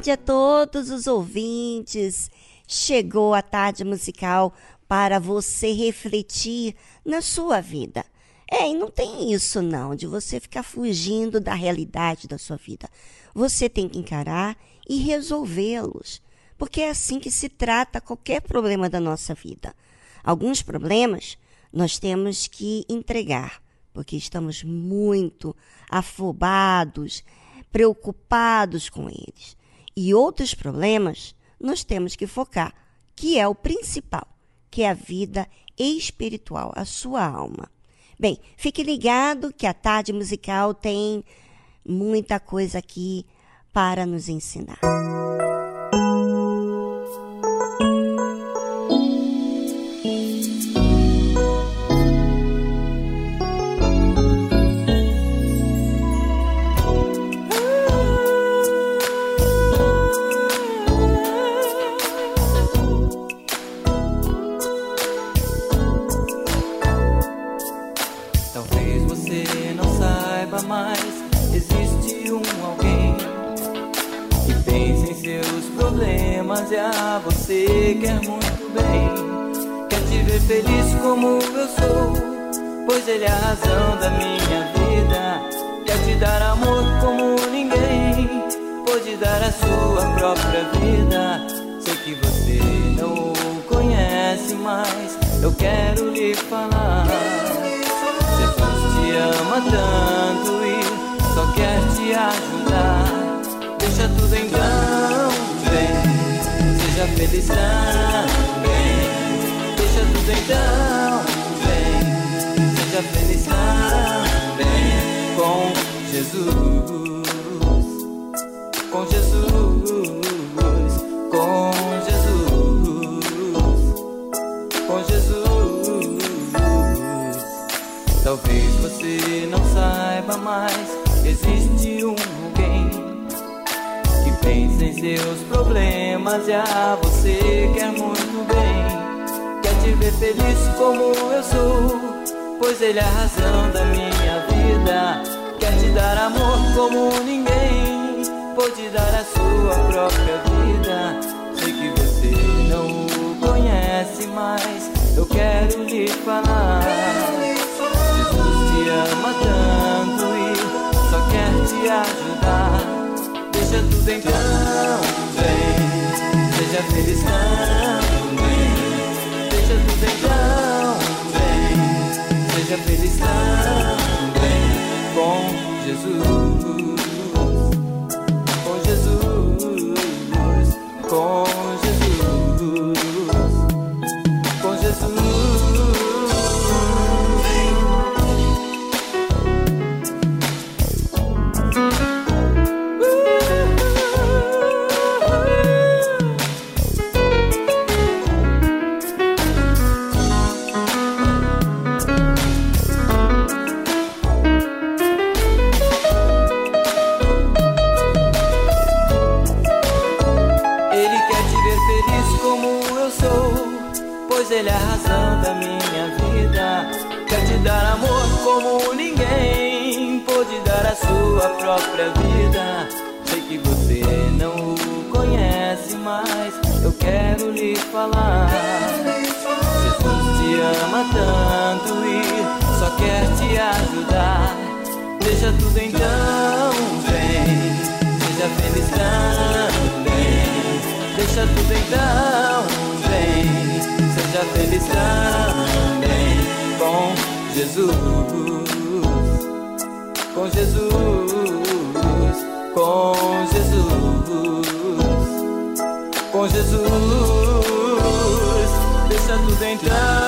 Tarde a todos os ouvintes. Chegou a tarde musical para você refletir na sua vida. É, e não tem isso não, de você ficar fugindo da realidade da sua vida. Você tem que encarar e resolvê-los, porque é assim que se trata qualquer problema da nossa vida. Alguns problemas nós temos que entregar, porque estamos muito afobados, preocupados com eles e outros problemas, nós temos que focar, que é o principal, que é a vida espiritual, a sua alma. Bem, fique ligado que a tarde musical tem muita coisa aqui para nos ensinar. Feliz também. Deixa tudo então, vem, seja feliz também com Jesus, tem seus problemas e a você quer muito bem. Quer te ver feliz como eu sou, pois ele é a razão da minha vida. Quer te dar amor como ninguém, pode dar a sua própria vida. Sei que você não o conhece, mas eu quero lhe falar. Jesus te ama tanto e só quer te ajudar. Deixa tudo então, vem, seja feliz também. Deixa tudo então, vem, seja feliz também com Jesus. Com Jesus, com dar amor como ninguém pôde dar a sua própria vida. Sei que você não o conhece, mas eu quero lhe falar. Jesus te ama tanto e só quer te ajudar. Deixa tudo então, vem, seja feliz também. Deixa tudo então, vem seja feliz também com Jesus, com Jesus, com Jesus, com Jesus. Deixa tudo então,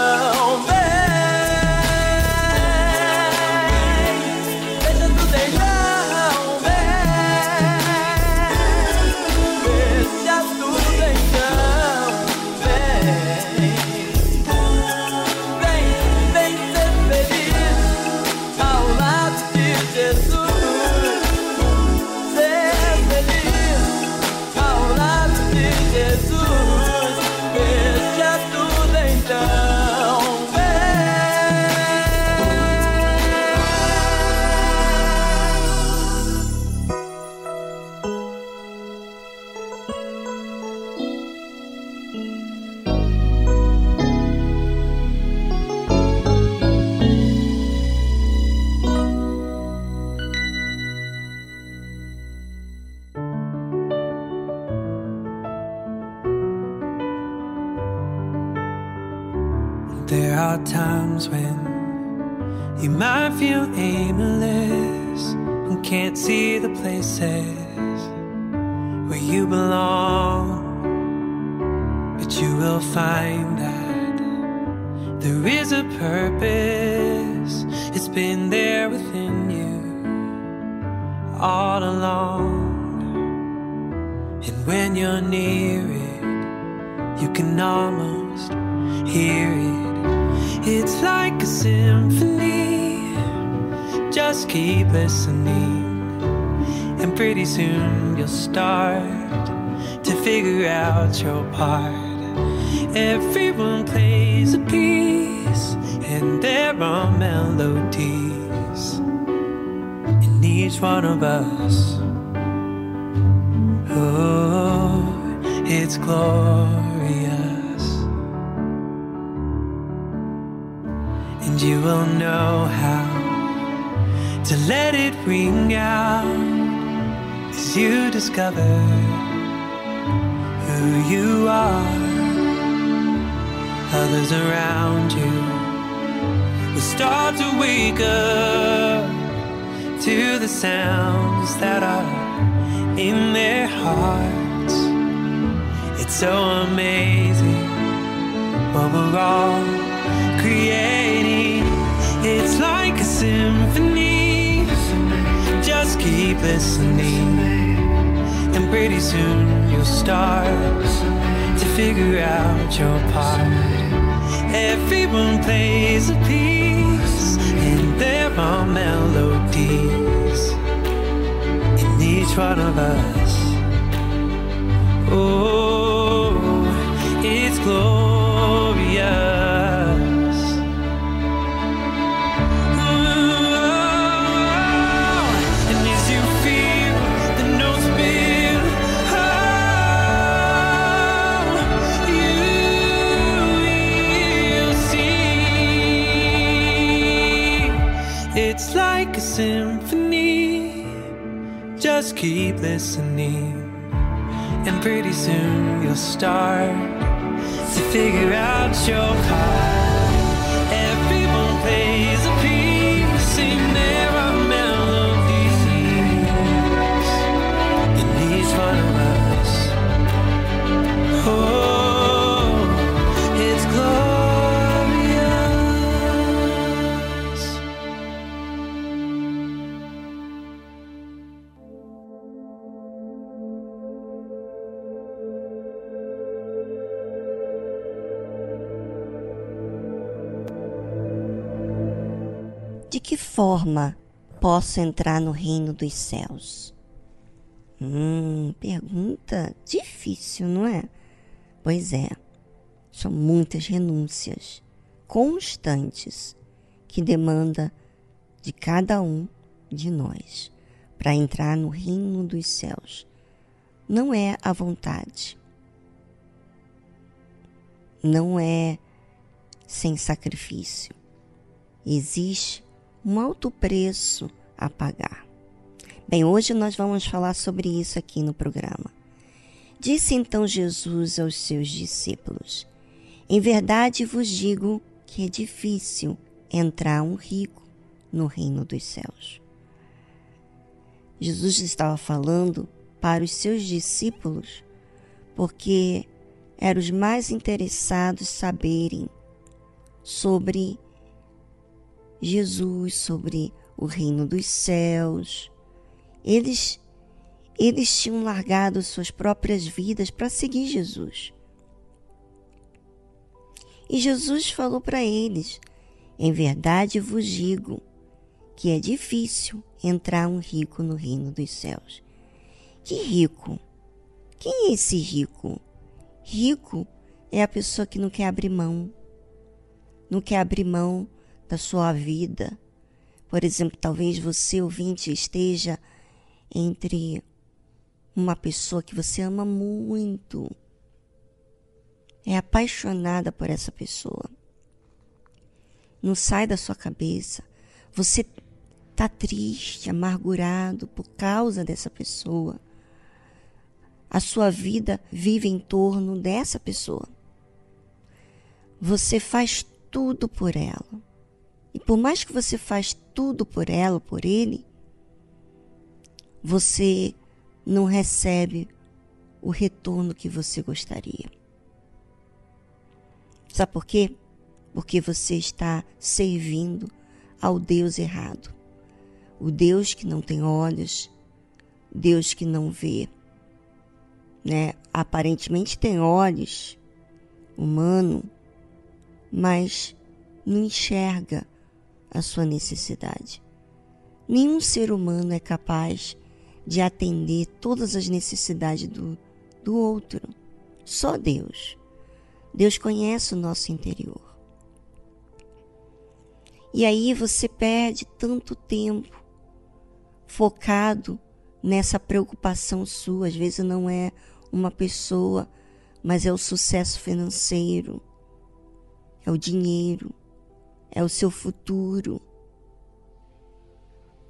places where you belong. But you will find that there is a purpose, it's been there within you all along. And when you're near it, you can almost hear it it's like a symphony. Just keep listening, and pretty soon you'll start to figure out your part. Everyone plays a piece, and there are melodies in each one of us. Oh, it's glorious. and you will know how to let it ring out as you discover who you are. Others around you will start to wake up to the sounds that are in their hearts. It's so amazing what we're all creating. It's like a symphony. Keep listening, and pretty soon you'll start to figure out your part. Everyone plays a piece, and there are melodies in each one of us. Oh, it's glorious. Symphony. Just keep listening, and pretty soon you'll start to figure out your part. Que forma posso entrar no reino dos céus? Hum, pergunta difícil, não é? Pois é, são muitas renúncias constantes que demanda de cada um de nós para entrar no reino dos céus. Não é a vontade. Não é sem sacrifício. Existe um alto preço a pagar. Bem, hoje nós vamos falar sobre isso aqui no programa. Disse então Jesus aos seus discípulos: Em verdade vos digo que é difícil entrar um rico no reino dos céus. Jesus estava falando para os seus discípulos porque eram os mais interessados saberem sobre Jesus, sobre o reino dos céus. Eles eles tinham largado suas próprias vidas para seguir Jesus. E Jesus falou para eles: Em verdade vos digo que é difícil entrar um rico no reino dos céus. Que rico? Quem é esse rico? Rico é a pessoa que não quer abrir mão, não quer abrir mão da sua vida. Por exemplo, talvez você, ouvinte, esteja entre uma pessoa que você ama muito, é apaixonada por essa pessoa. Não sai da sua cabeça. Você está triste, amargurado por causa dessa pessoa. A sua vida vive em torno dessa pessoa. Você faz tudo por ela. E por mais que você faz tudo por ela, por ele, você não recebe o retorno que você gostaria. Sabe por quê? Porque você está servindo ao Deus errado. O Deus que não tem olhos, Deus que não vê, né? Aparentemente tem olhos humano, mas não enxerga a sua necessidade. Nenhum ser humano é capaz de atender todas as necessidades do, do outro. Só Deus. Deus conhece o nosso interior. E aí você perde tanto tempo focado nessa preocupação sua. Às vezes não é uma pessoa, mas é o sucesso financeiro, é o dinheiro, é o seu futuro.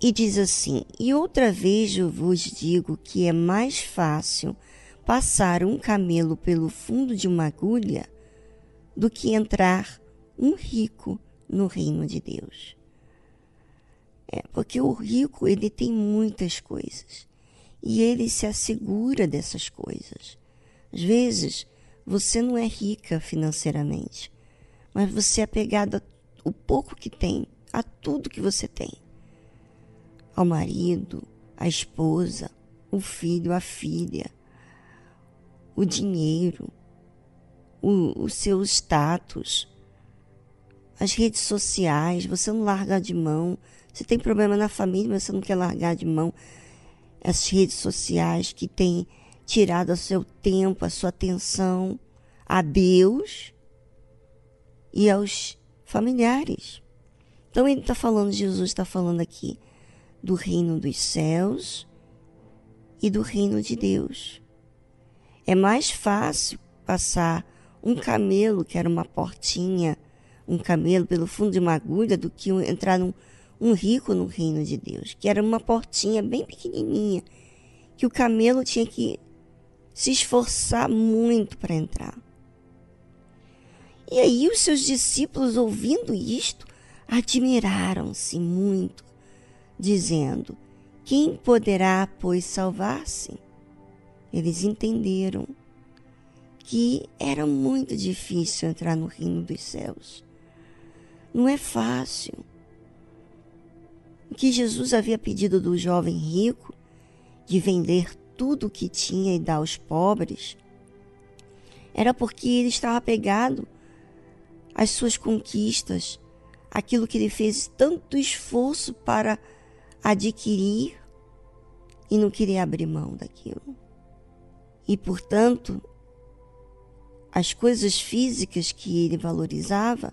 E diz assim: E outra vez eu vos digo que é mais fácil passar um camelo pelo fundo de uma agulha do que entrar um rico no reino de Deus. É, porque o rico, ele tem muitas coisas e ele se assegura dessas coisas. Às vezes, você não é rica financeiramente, mas você é apegada o pouco que tem, a tudo que você tem. Ao marido, à esposa, o filho, a filha, o dinheiro, o, o seu status, as redes sociais, você não larga de mão. Você tem problema na família, mas você não quer largar de mão as redes sociais que têm tirado o seu tempo, a sua atenção a Deus e aos familiares. Então ele está falando, Jesus está falando aqui do reino dos céus e do reino de Deus. É mais fácil passar um camelo, que era uma portinha, um camelo pelo fundo de uma agulha, do que entrar num um rico no reino de Deus, que era uma portinha bem pequenininha, que o camelo tinha que se esforçar muito para entrar. E aí os seus discípulos, ouvindo isto, admiraram-se muito, dizendo: Quem poderá, pois, salvar-se? Eles entenderam que era muito difícil entrar no reino dos céus. Não é fácil. O que Jesus havia pedido do jovem rico, de vender tudo o que tinha e dar aos pobres, era porque ele estava apegado às suas conquistas, aquilo que ele fez tanto esforço para adquirir e não queria abrir mão daquilo. E, portanto, as coisas físicas que ele valorizava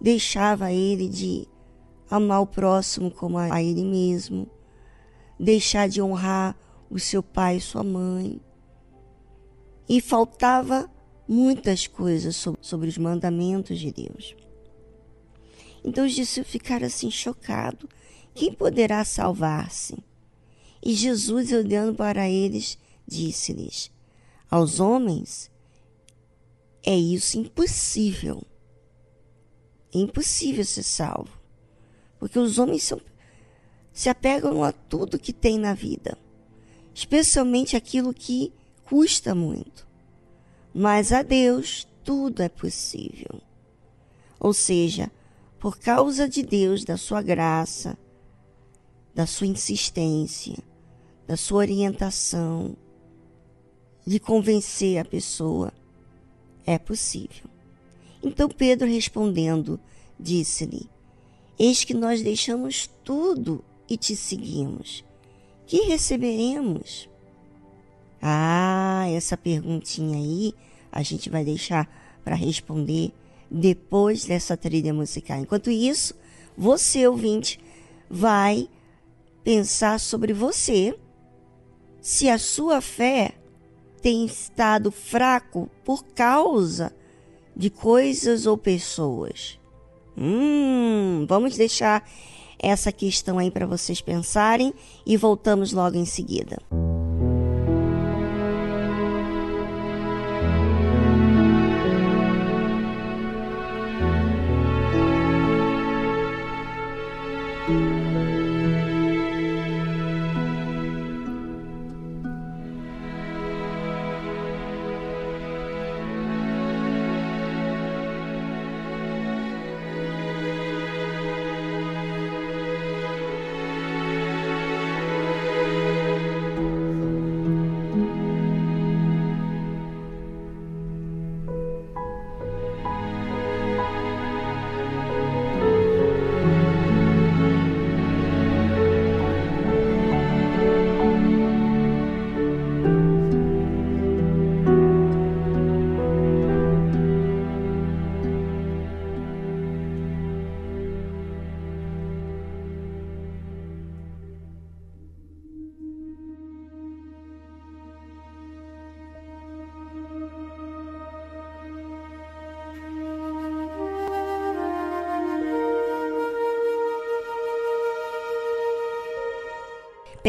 deixava ele de amar o próximo como a ele mesmo, deixar de honrar o seu pai e sua mãe. E faltava muitas coisas sobre, os mandamentos de Deus. Então os discípulos ficaram assim chocados. Quem poderá salvar-se? E Jesus, olhando para eles, disse-lhes: Aos homens é isso impossível. É impossível ser salvo. Porque os homens são, se apegam a tudo que tem na vida, especialmente aquilo que custa muito. Mas a Deus tudo é possível. Ou seja, por causa de Deus, da sua graça, da sua insistência, da sua orientação, de convencer a pessoa, é possível. Então Pedro respondendo, disse-lhe: Eis que nós deixamos tudo e te seguimos. Que receberemos? Ah, essa perguntinha aí a gente vai deixar para responder depois dessa trilha musical. Enquanto isso, você, ouvinte, vai pensar sobre você, se a sua fé tem estado fraco por causa de coisas ou pessoas. Hum, vamos deixar essa questão aí para vocês pensarem e voltamos logo em seguida.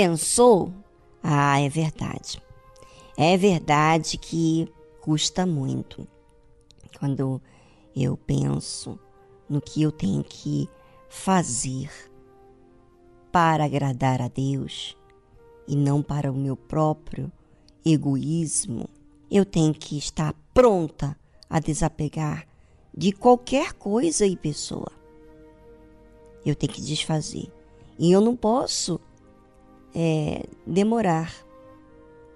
Pensou? Ah, é verdade. É verdade que custa muito. Quando eu penso no que eu tenho que fazer para agradar a Deus e não para o meu próprio egoísmo, eu tenho que estar pronta a desapegar de qualquer coisa e pessoa. Eu tenho que desfazer. E eu não posso é, demorar,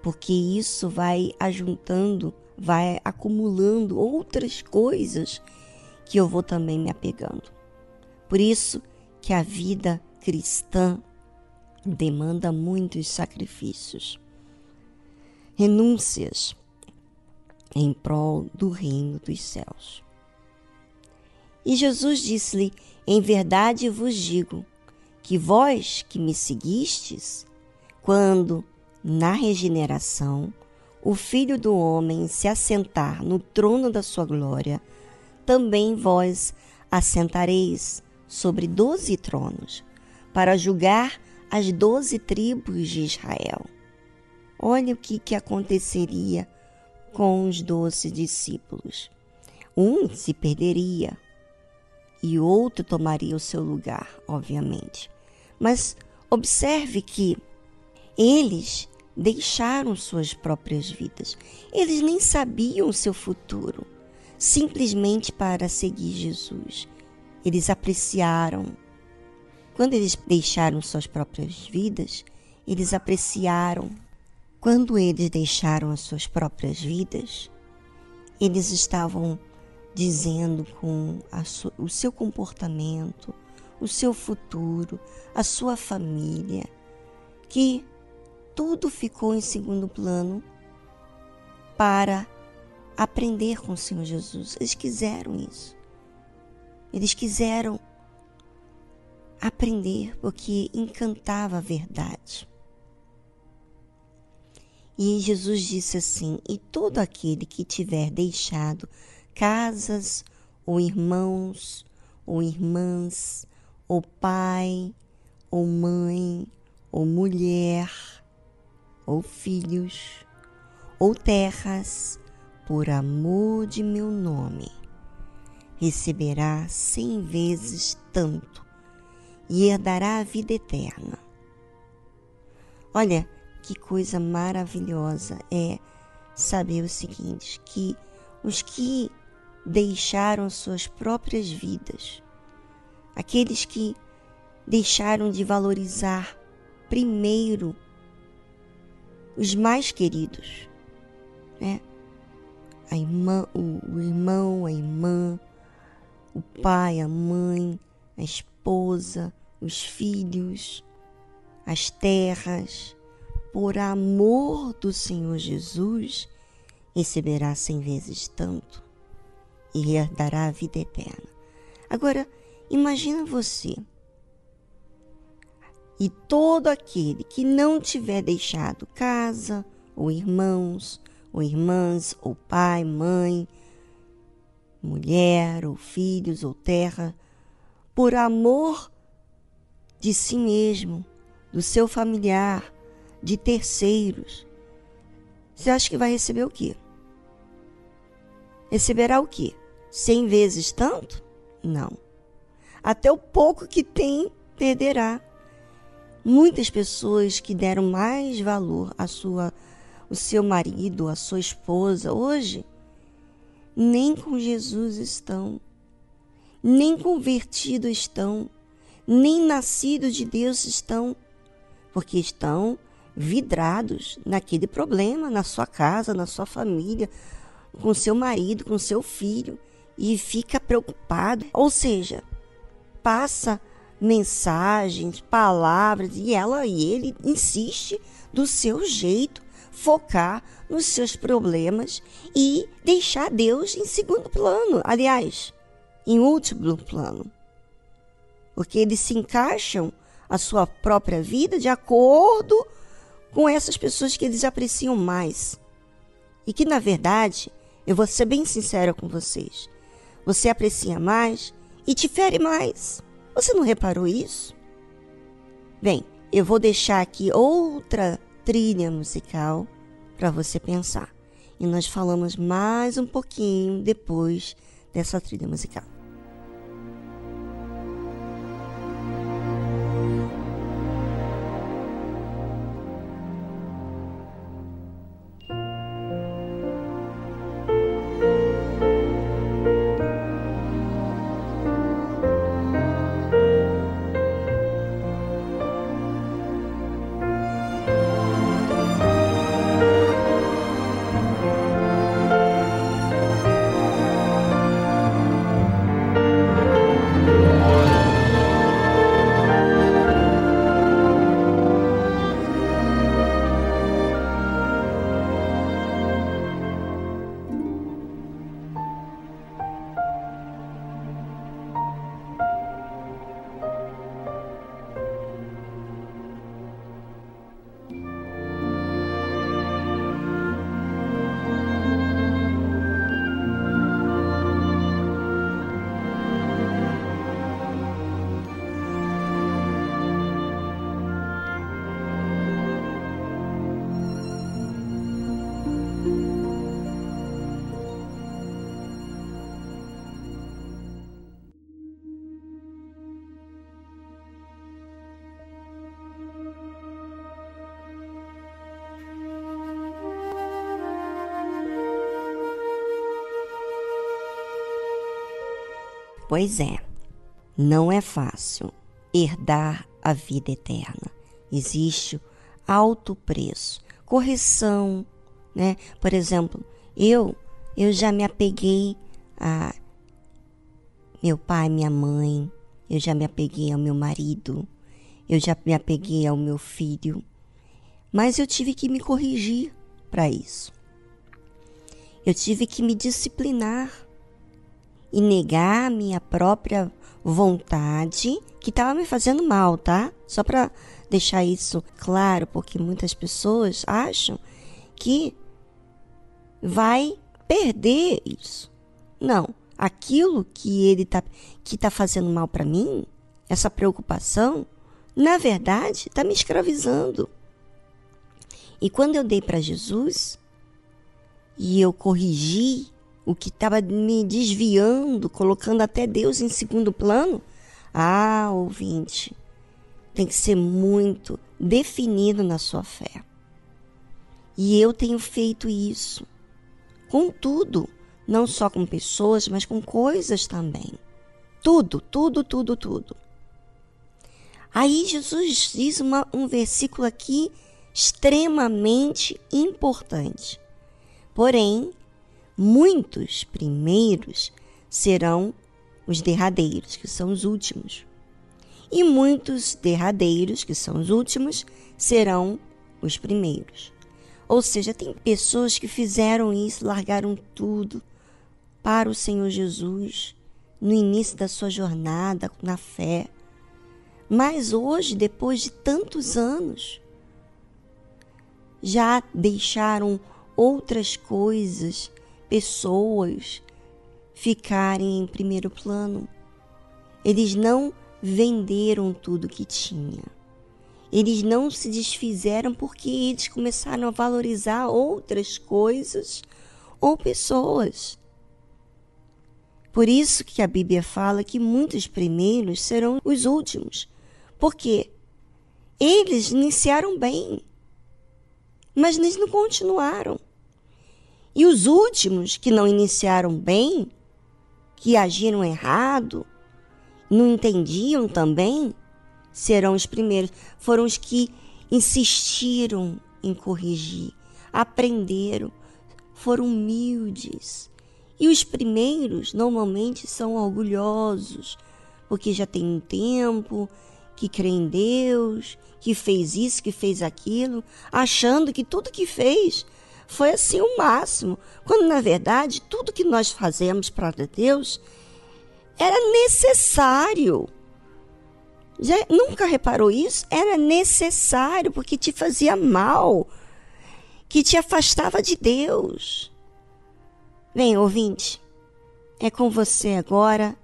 porque isso vai ajuntando, vai acumulando outras coisas que eu vou também me apegando. Por isso que a vida cristã demanda muitos sacrifícios, renúncias em prol do reino dos céus. E Jesus disse-lhe: Em verdade vos digo que vós que me seguistes, quando, na regeneração, o Filho do Homem se assentar no trono da sua glória, também vós assentareis sobre doze tronos para julgar as doze tribos de Israel. Olha o que, que aconteceria com os doze discípulos. Um se perderia e outro tomaria o seu lugar, obviamente. Mas observe que eles deixaram suas próprias vidas. Eles nem sabiam o seu futuro, simplesmente para seguir Jesus. Eles apreciaram. Quando eles deixaram suas próprias vidas, eles apreciaram quando eles deixaram as suas próprias vidas, eles estavam dizendo com o seu comportamento, o seu futuro, a sua família, que tudo ficou em segundo plano para aprender com o Senhor Jesus. Eles quiseram isso. Eles quiseram aprender porque encantava a verdade. E Jesus disse assim: E todo aquele que tiver deixado casas, ou irmãos, ou irmãs, ou pai, ou mãe, ou mulher, ou filhos, ou terras, por amor de meu nome, receberá cem vezes tanto e herdará a vida eterna. Olha, que coisa maravilhosa é saber o seguinte: que os que deixaram suas próprias vidas, aqueles que deixaram de valorizar primeiro os mais queridos, né? A irmã, o, o irmão, a irmã, o pai, a mãe, a esposa, os filhos, as terras, por amor do Senhor Jesus, receberá cem vezes tanto e herdará a vida eterna. Agora, imagina você e todo aquele que não tiver deixado casa, ou irmãos, ou irmãs, ou pai, mãe, mulher, ou filhos, ou terra, por amor de si mesmo, do seu familiar, de terceiros, você acha que vai receber o quê? Receberá o quê? Cem vezes tanto? Não. Até o pouco que tem, perderá. Muitas pessoas que deram mais valor à sua, seu marido, à sua esposa, hoje, nem com Jesus estão, nem convertidos estão, nem nascidos de Deus estão, porque estão vidrados naquele problema, na sua casa, na sua família, com seu marido, com seu filho, e fica preocupado. Ou seja, passa mensagens, palavras, e ela e ele insiste do seu jeito focar nos seus problemas e deixar Deus em segundo plano, aliás, em último plano. Porque eles se encaixam a sua própria vida de acordo com essas pessoas que eles apreciam mais. E que, na verdade, eu vou ser bem sincera com vocês, você aprecia mais e te fere mais. Você não reparou isso? Bem, eu vou deixar aqui outra trilha musical para você pensar. E nós falamos mais um pouquinho depois dessa trilha musical. Pois é, não é fácil herdar a vida eterna. Existe alto preço, correção, né? Por exemplo, eu eu já me apeguei a meu pai, minha mãe, eu já me apeguei ao meu marido, eu já me apeguei ao meu filho, mas eu tive que me corrigir para isso. Eu tive que me disciplinar e negar a minha própria vontade que estava me fazendo mal, tá? Só para deixar isso claro, porque muitas pessoas acham que vai perder isso. Não, aquilo que ele tá que tá fazendo mal para mim, essa preocupação, na verdade, está me escravizando. E quando eu dei para Jesus e eu corrigi o que estava me desviando, colocando até Deus em segundo plano, ah, ouvinte, tem que ser muito definido na sua fé. E eu tenho feito isso com tudo, não só com pessoas, mas com coisas também. Tudo, tudo, tudo, tudo. Aí Jesus diz uma, um versículo aqui extremamente importante. Porém, muitos primeiros serão os derradeiros, que são os últimos. E muitos derradeiros, que são os últimos, serão os primeiros. Ou seja, tem pessoas que fizeram isso, largaram tudo para o Senhor Jesus no início da sua jornada na fé. Mas hoje, depois de tantos anos, já deixaram outras coisas, pessoas ficarem em primeiro plano. Eles não venderam tudo que tinha. Eles não se desfizeram porque eles começaram a valorizar outras coisas ou pessoas. Por isso que a Bíblia fala que muitos primeiros serão os últimos. Porque eles iniciaram bem mas eles não continuaram. E os últimos que não iniciaram bem, que agiram errado, não entendiam também, serão os primeiros. Foram os que insistiram em corrigir, aprenderam, foram humildes. E os primeiros normalmente são orgulhosos, porque já tem um tempo que crê em Deus, que fez isso, que fez aquilo, achando que tudo que fez foi assim o máximo, quando na verdade tudo que nós fazemos para Deus era necessário. Já nunca reparou isso? Era necessário porque te fazia mal, que te afastava de Deus. Bem, ouvinte, é com você agora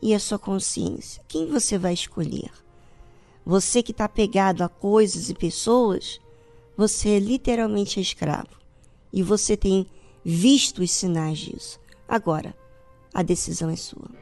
e a sua consciência. Quem você vai escolher? Você que está pegado a coisas e pessoas, você é literalmente escravo. E você tem visto os sinais disso. Agora, a decisão é sua.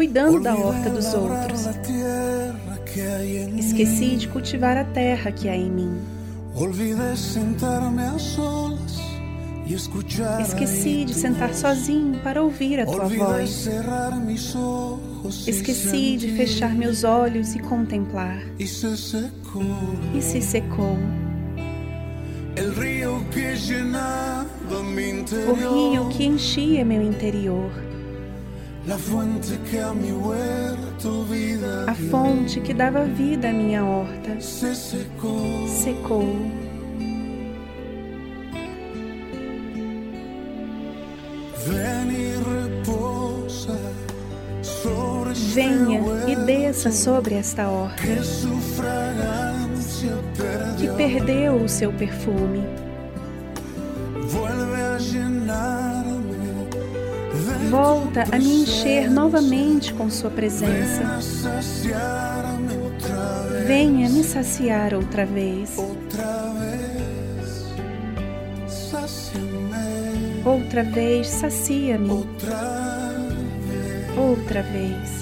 cuidando da horta dos outros. Esqueci de cultivar a terra que há em mim. Esqueci de sentar sozinho para ouvir a tua voz. Esqueci de fechar meus olhos e contemplar. E se secou. O rio que enchia meu interior a fonte que dava vida à minha horta, secou. Venha e desça sobre esta horta que perdeu o seu perfume. Volta a me encher novamente com Sua presença. Venha me saciar outra vez. Outra vez, sacia-me. Outra vez.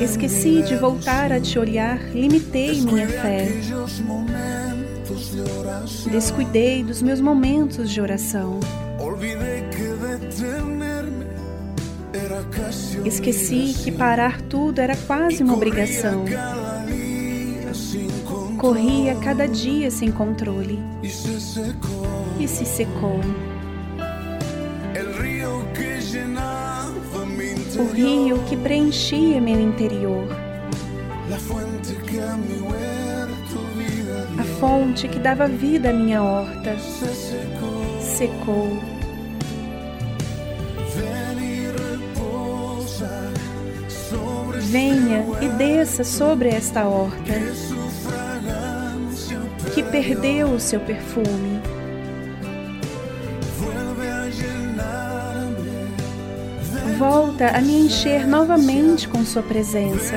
Esqueci de voltar a te olhar, limitei minha fé. Descuidei dos meus momentos de oração. Esqueci que parar tudo era quase uma obrigação. Corria cada dia sem controle e se secou. O rio que preenchia meu interior, fonte que dava vida à minha horta, secou. Venha e desça sobre esta horta que perdeu o seu perfume. Volta a me encher novamente com Sua presença.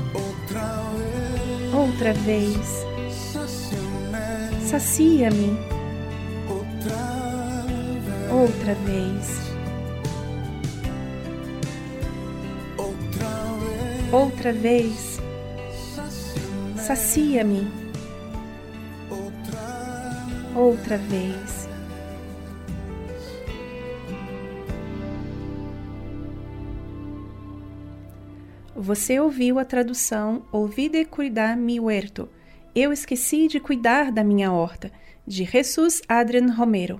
Outra vez. Sacia-me outra vez. Outra vez. Sacia-me outra vez. Você ouviu a tradução Olvide cuidar mi huerto. Eu esqueci de cuidar da minha horta, de Jesus Adrian Romero.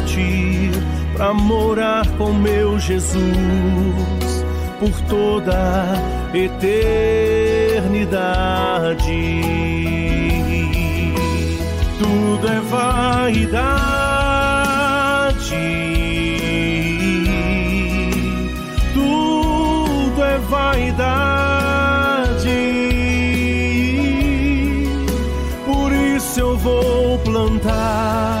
para morar com meu Jesus por toda eternidade. Tudo é vaidade. Tudo é vaidade. Por isso eu vou plantar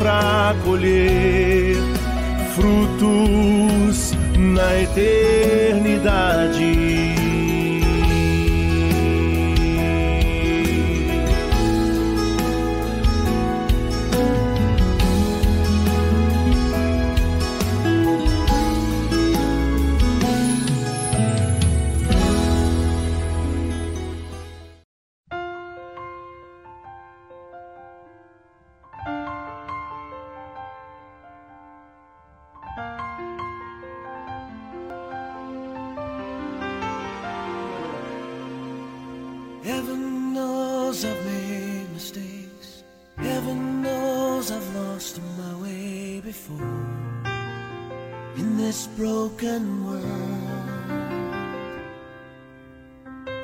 para colher frutos na eternidade.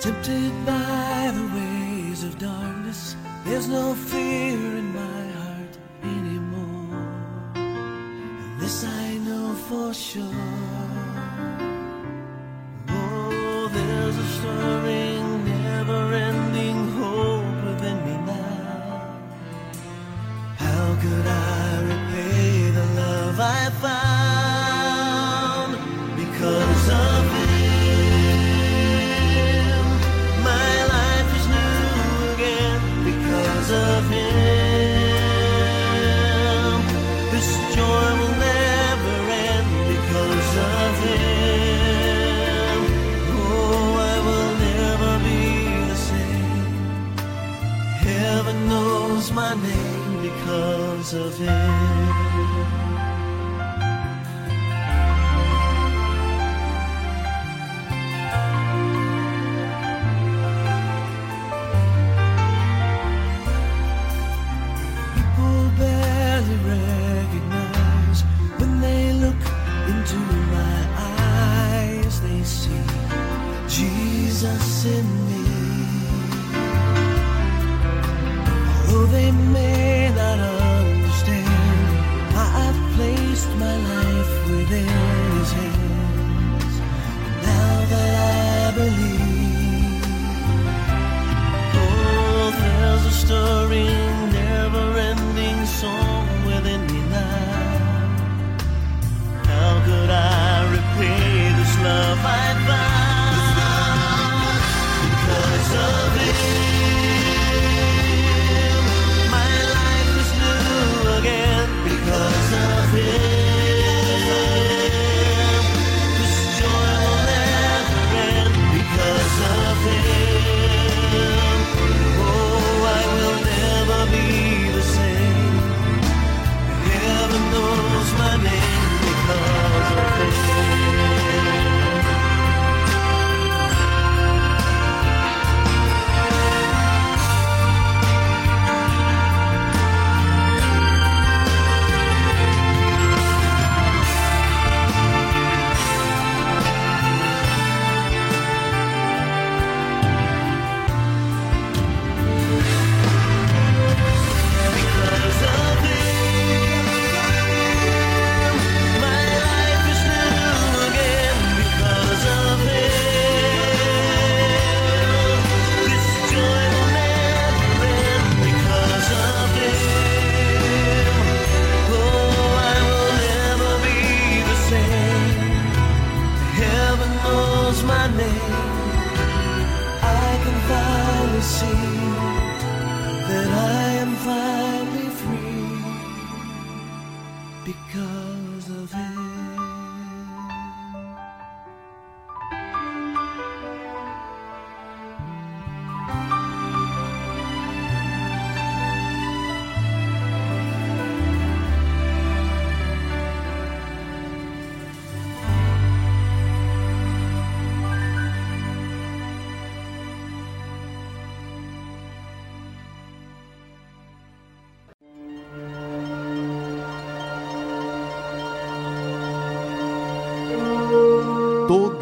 Tempted by the ways of darkness, there's no fear in my heart anymore. And this I know for sure. Oh, there's a stirring, because of him. People story. That I am finally free because of him.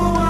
one.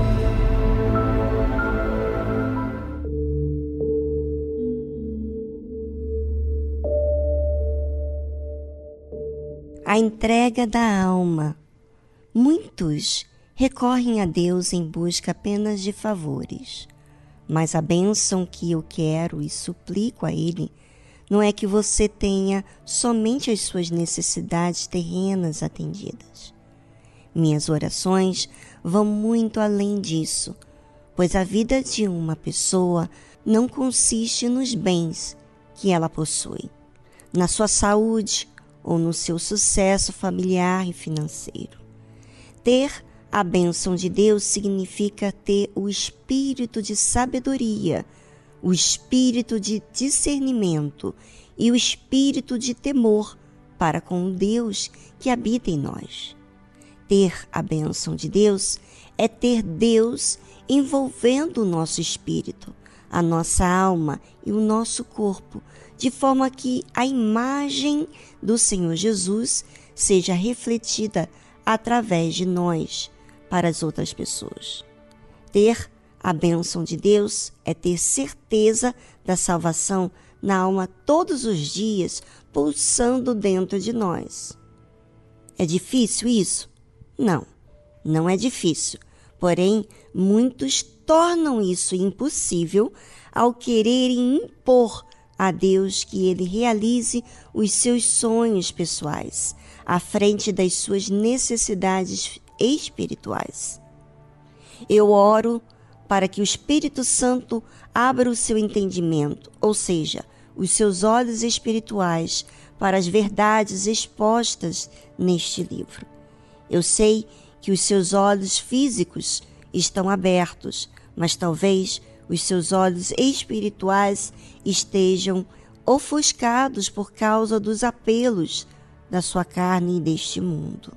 Entrega da alma. Muitos recorrem a Deus em busca apenas de favores. Mas a bênção que eu quero e suplico a Ele não é que você tenha somente as suas necessidades terrenas atendidas. Minhas orações vão muito além disso, pois a vida de uma pessoa não consiste nos bens que ela possui, na sua saúde ou no seu sucesso familiar e financeiro. Ter a bênção de Deus significa ter o espírito de sabedoria, o espírito de discernimento e o espírito de temor para com o Deus que habita em nós. Ter a bênção de Deus é ter Deus envolvendo o nosso espírito, a nossa alma e o nosso corpo, de forma que a imagem do Senhor Jesus seja refletida através de nós para as outras pessoas. Ter a bênção de Deus é ter certeza da salvação na alma todos os dias, pulsando dentro de nós. É difícil isso? Não, não é difícil. Porém, muitos tornam isso impossível ao quererem impor a Deus que ele realize os seus sonhos pessoais à frente das suas necessidades espirituais. Eu oro para que o Espírito Santo abra o seu entendimento, ou seja, os seus olhos espirituais para as verdades expostas neste livro. Eu sei que os seus olhos físicos estão abertos, mas talvez os seus olhos espirituais estejam ofuscados por causa dos apelos da sua carne e deste mundo.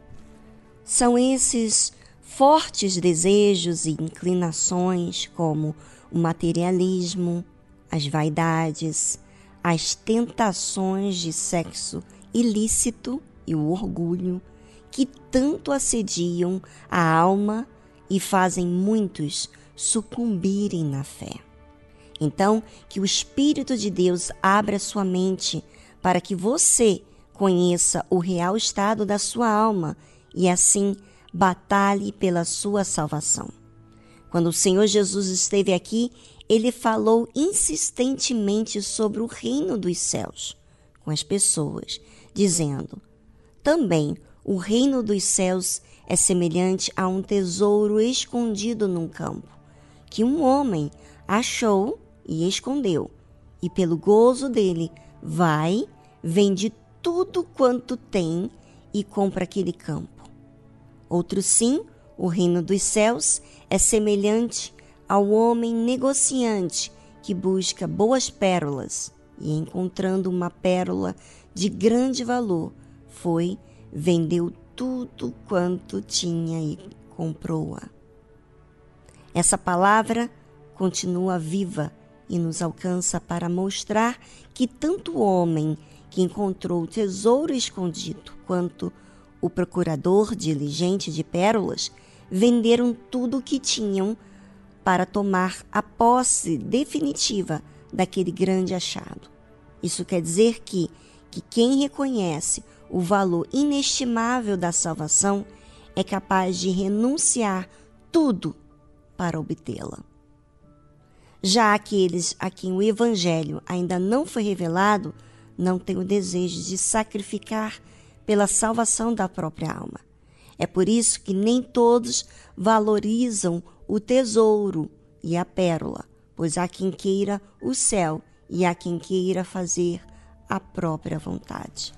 São esses fortes desejos e inclinações, como o materialismo, as vaidades, as tentações de sexo ilícito e o orgulho, que tanto assediam a alma e fazem muitos sucumbirem na fé. Então, que o Espírito de Deus abra sua mente para que você conheça o real estado da sua alma e assim batalhe pela sua salvação. Quando o Senhor Jesus esteve aqui, ele falou insistentemente sobre o reino dos céus com as pessoas, dizendo: Também o reino dos céus é semelhante a um tesouro escondido num campo, que um homem achou e escondeu, e pelo gozo dele vai, vende tudo quanto tem e compra aquele campo. Outro sim, o reino dos céus é semelhante ao homem negociante que busca boas pérolas e, encontrando uma pérola de grande valor, foi, vendeu tudo quanto tinha e comprou-a. Essa palavra continua viva e nos alcança para mostrar que tanto o homem que encontrou o tesouro escondido quanto o procurador diligente de pérolas venderam tudo o que tinham para tomar a posse definitiva daquele grande achado. Isso quer dizer que, que quem reconhece o valor inestimável da salvação é capaz de renunciar tudo para obtê-la. Já aqueles a quem o Evangelho ainda não foi revelado não têm o desejo de sacrificar pela salvação da própria alma. É por isso que nem todos valorizam o tesouro e a pérola, pois há quem queira o céu e há quem queira fazer a própria vontade.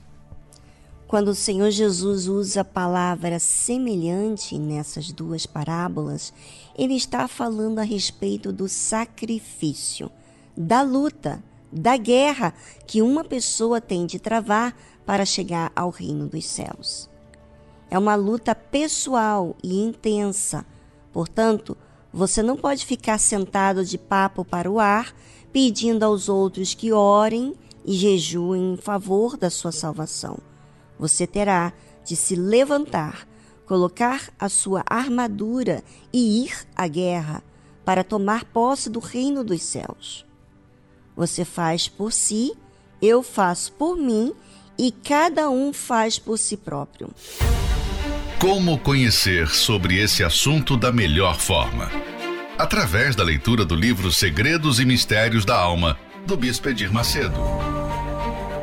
Quando o Senhor Jesus usa a palavra semelhante nessas duas parábolas, ele está falando a respeito do sacrifício, da luta, da guerra que uma pessoa tem de travar para chegar ao reino dos céus. É uma luta pessoal e intensa. Portanto, você não pode ficar sentado de papo para o ar, pedindo aos outros que orem e jejuem em favor da sua salvação. Você terá de se levantar, colocar a sua armadura e ir à guerra para tomar posse do reino dos céus. Você faz por si, eu faço por mim e cada um faz por si próprio. Como conhecer sobre esse assunto da melhor forma? Através da leitura do livro Segredos e Mistérios da Alma, do Bispo Edir Macedo.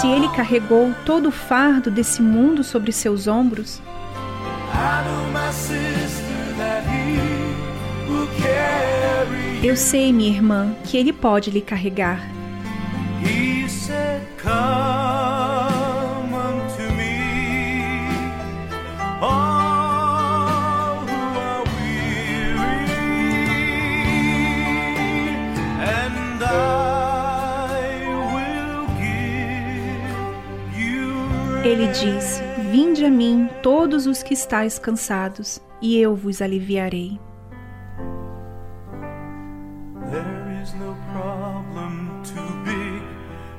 Se Ele carregou todo o fardo desse mundo sobre seus ombros, eu sei, minha irmã, que Ele pode lhe carregar. He said, Come diz: Vinde a mim, todos os que estáis cansados, e eu vos aliviarei. There is no problem too big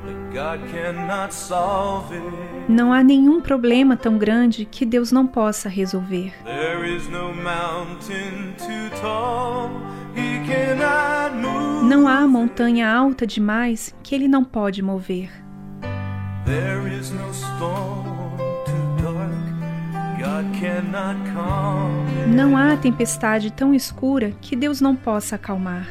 that God cannot solve it. Não há nenhum problema tão grande que Deus não possa resolver. There is no mountain too tall he cannot move. Não há montanha alta demais que Ele não pode mover. There is no storm Não há tempestade tão escura que Deus não possa acalmar.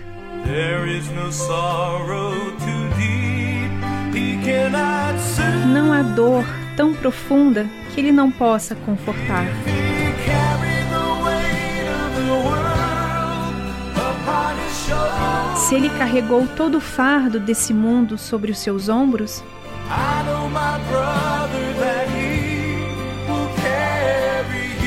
Não há dor tão profunda que Ele não possa confortar. Se Ele carregou todo o fardo desse mundo sobre os seus ombros,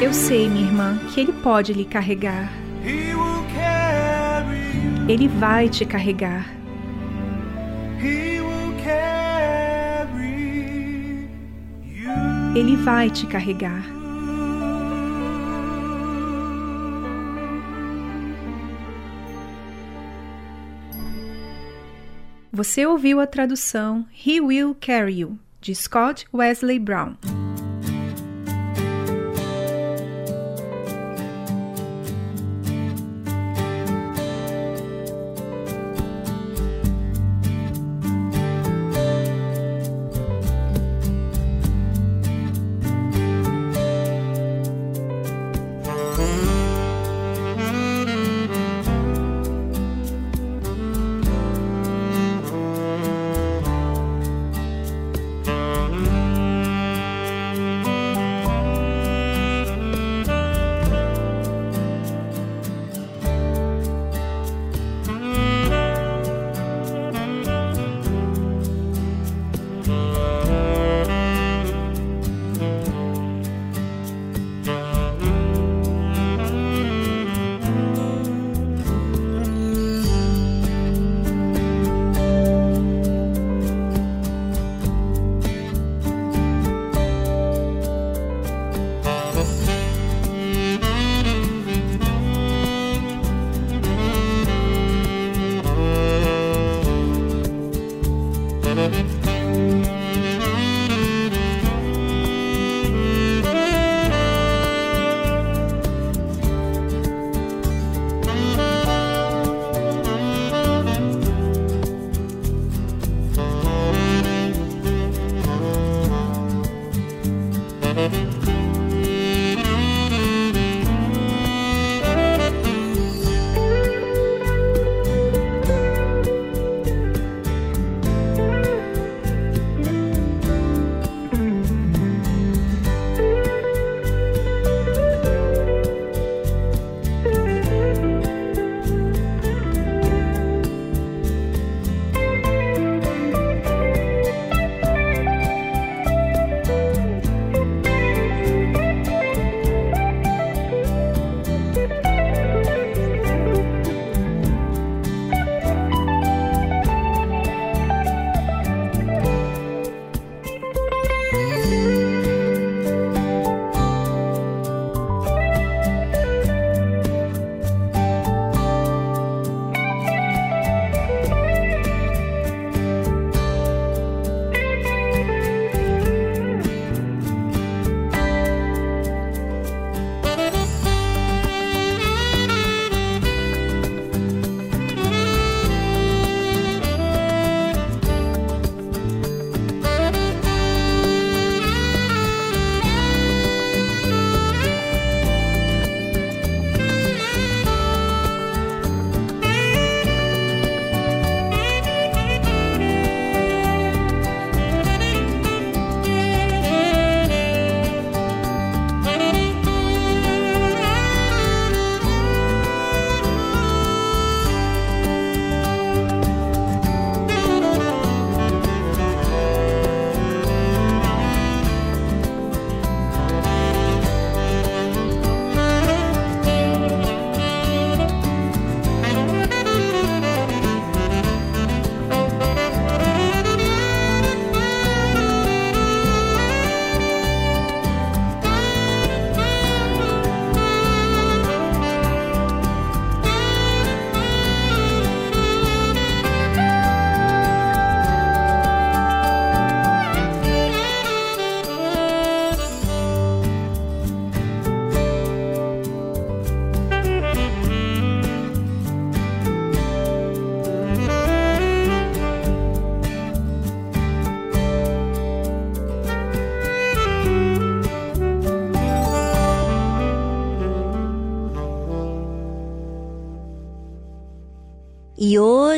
eu sei, minha irmã, que Ele pode lhe carregar. Ele vai te carregar. Ele vai te carregar. Você ouviu a tradução He Will Carry You, de Scott Wesley Brown.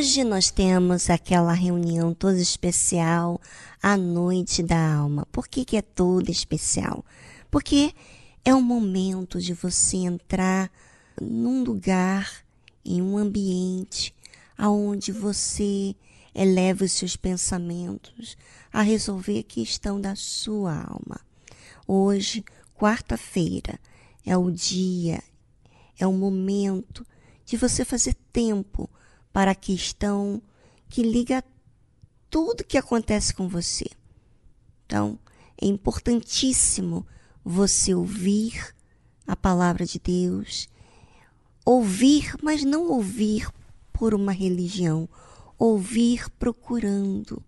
Hoje nós temos aquela reunião toda especial, a noite da alma. Por que, que é toda especial? Porque é o momento de você entrar num lugar, em um ambiente, aonde você eleva os seus pensamentos a resolver questão da sua alma. Hoje, quarta-feira, é o dia, é o momento de você fazer tempo para a questão que liga tudo que acontece com você. Então, é importantíssimo você ouvir a palavra de Deus, ouvir, mas não ouvir por uma religião, ouvir procurando,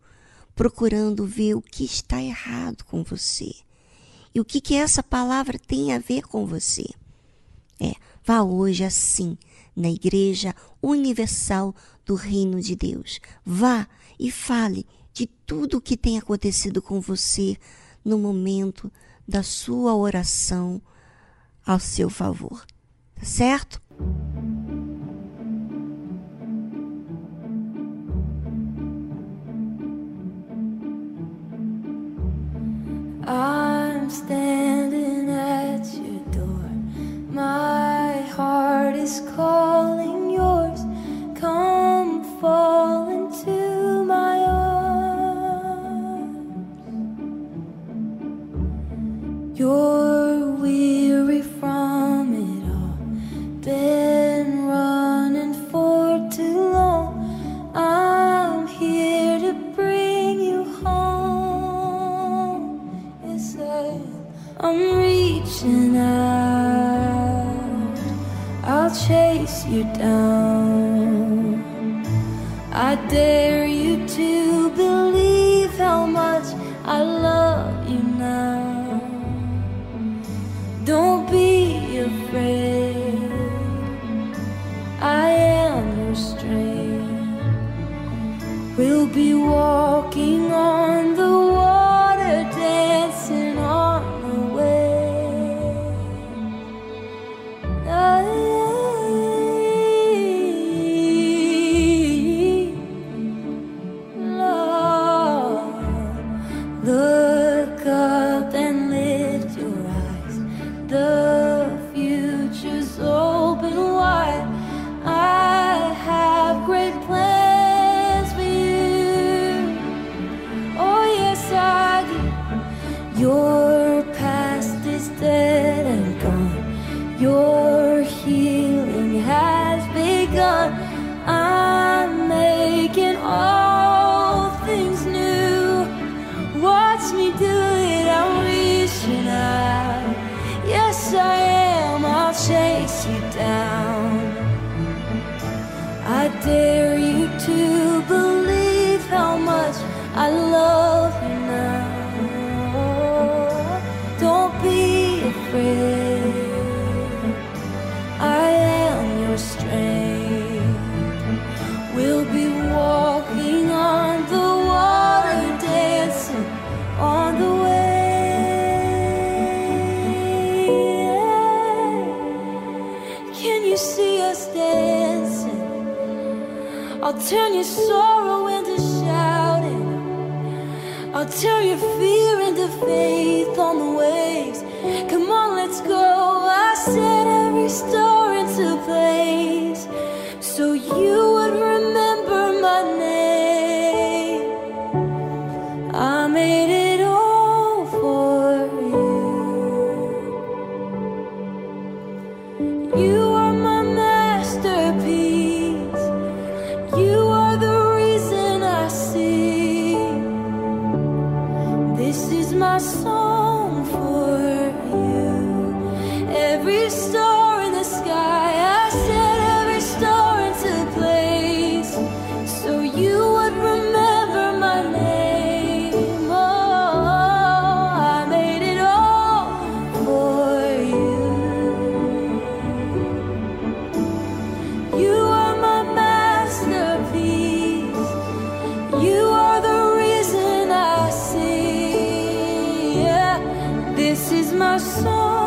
procurando ver o que está errado com você e o que, que essa palavra tem a ver com você. É, vá hoje assim na Igreja Universal do Reino de Deus. Vá e fale de tudo o que tem acontecido com você no momento da sua oração ao seu favor. Tá certo? I'm standing at your door. My heart is calling yours. Come fall into my arms. You're chase you down. I dare you my song.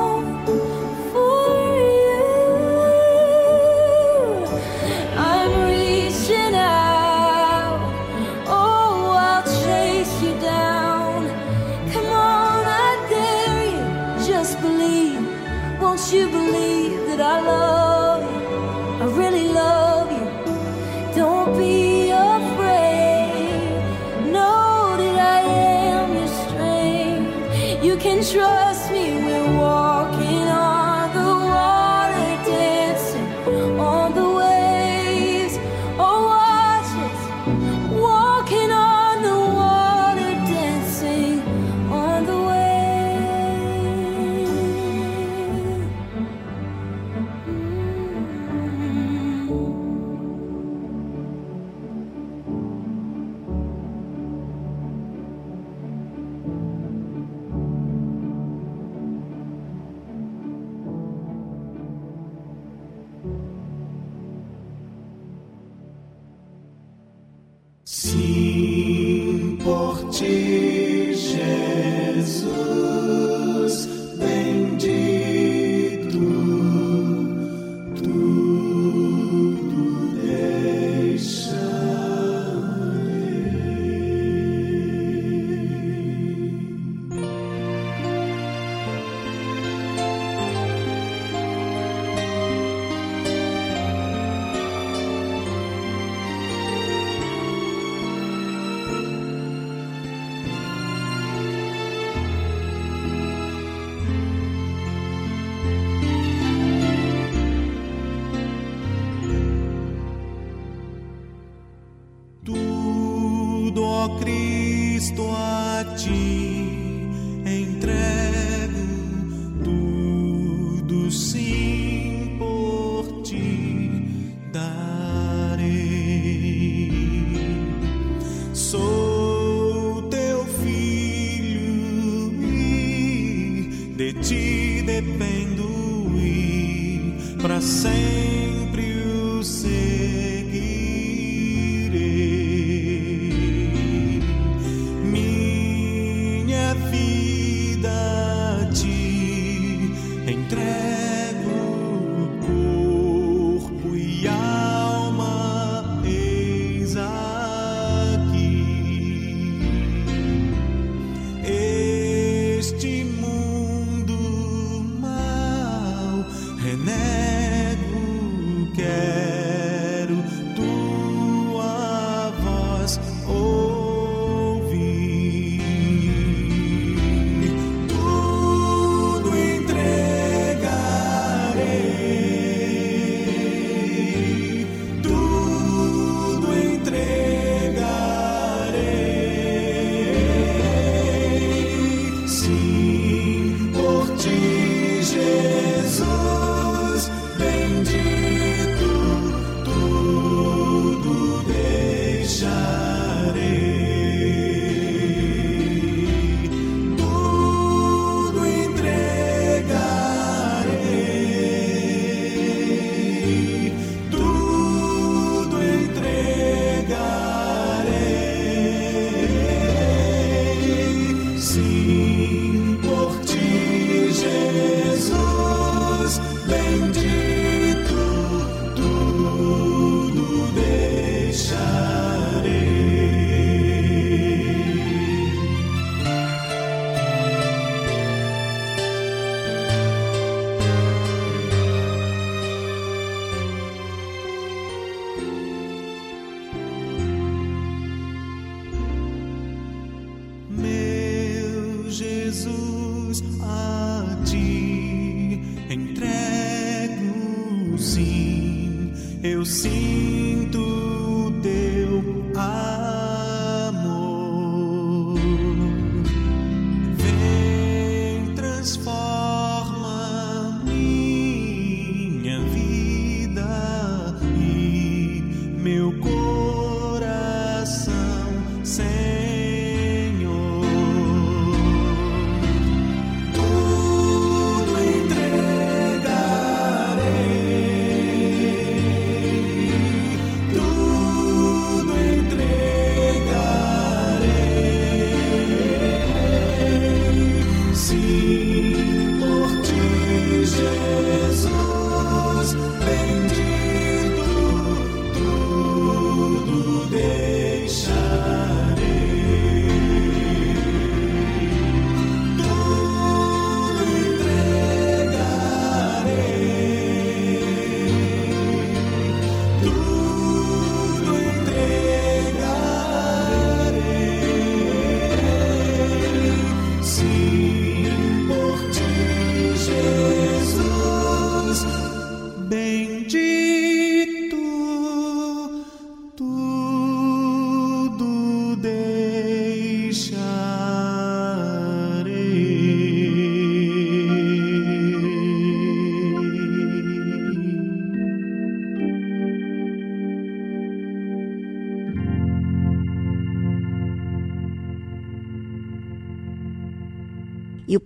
away.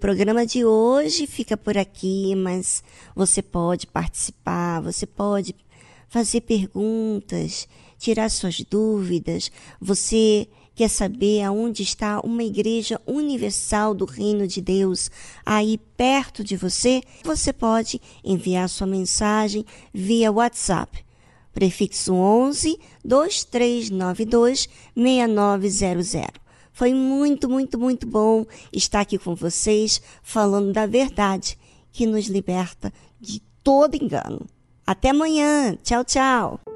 Programa de hoje fica por aqui, mas você pode participar, você pode fazer perguntas, tirar suas dúvidas. Você quer saber aonde está uma igreja universal do Reino de Deus aí perto de você? Você pode enviar sua mensagem via WhatsApp. Prefixo 11 2392 6900. Foi muito, muito, muito bom estar aqui com vocês falando da verdade que nos liberta de todo engano. Até amanhã. Tchau, tchau.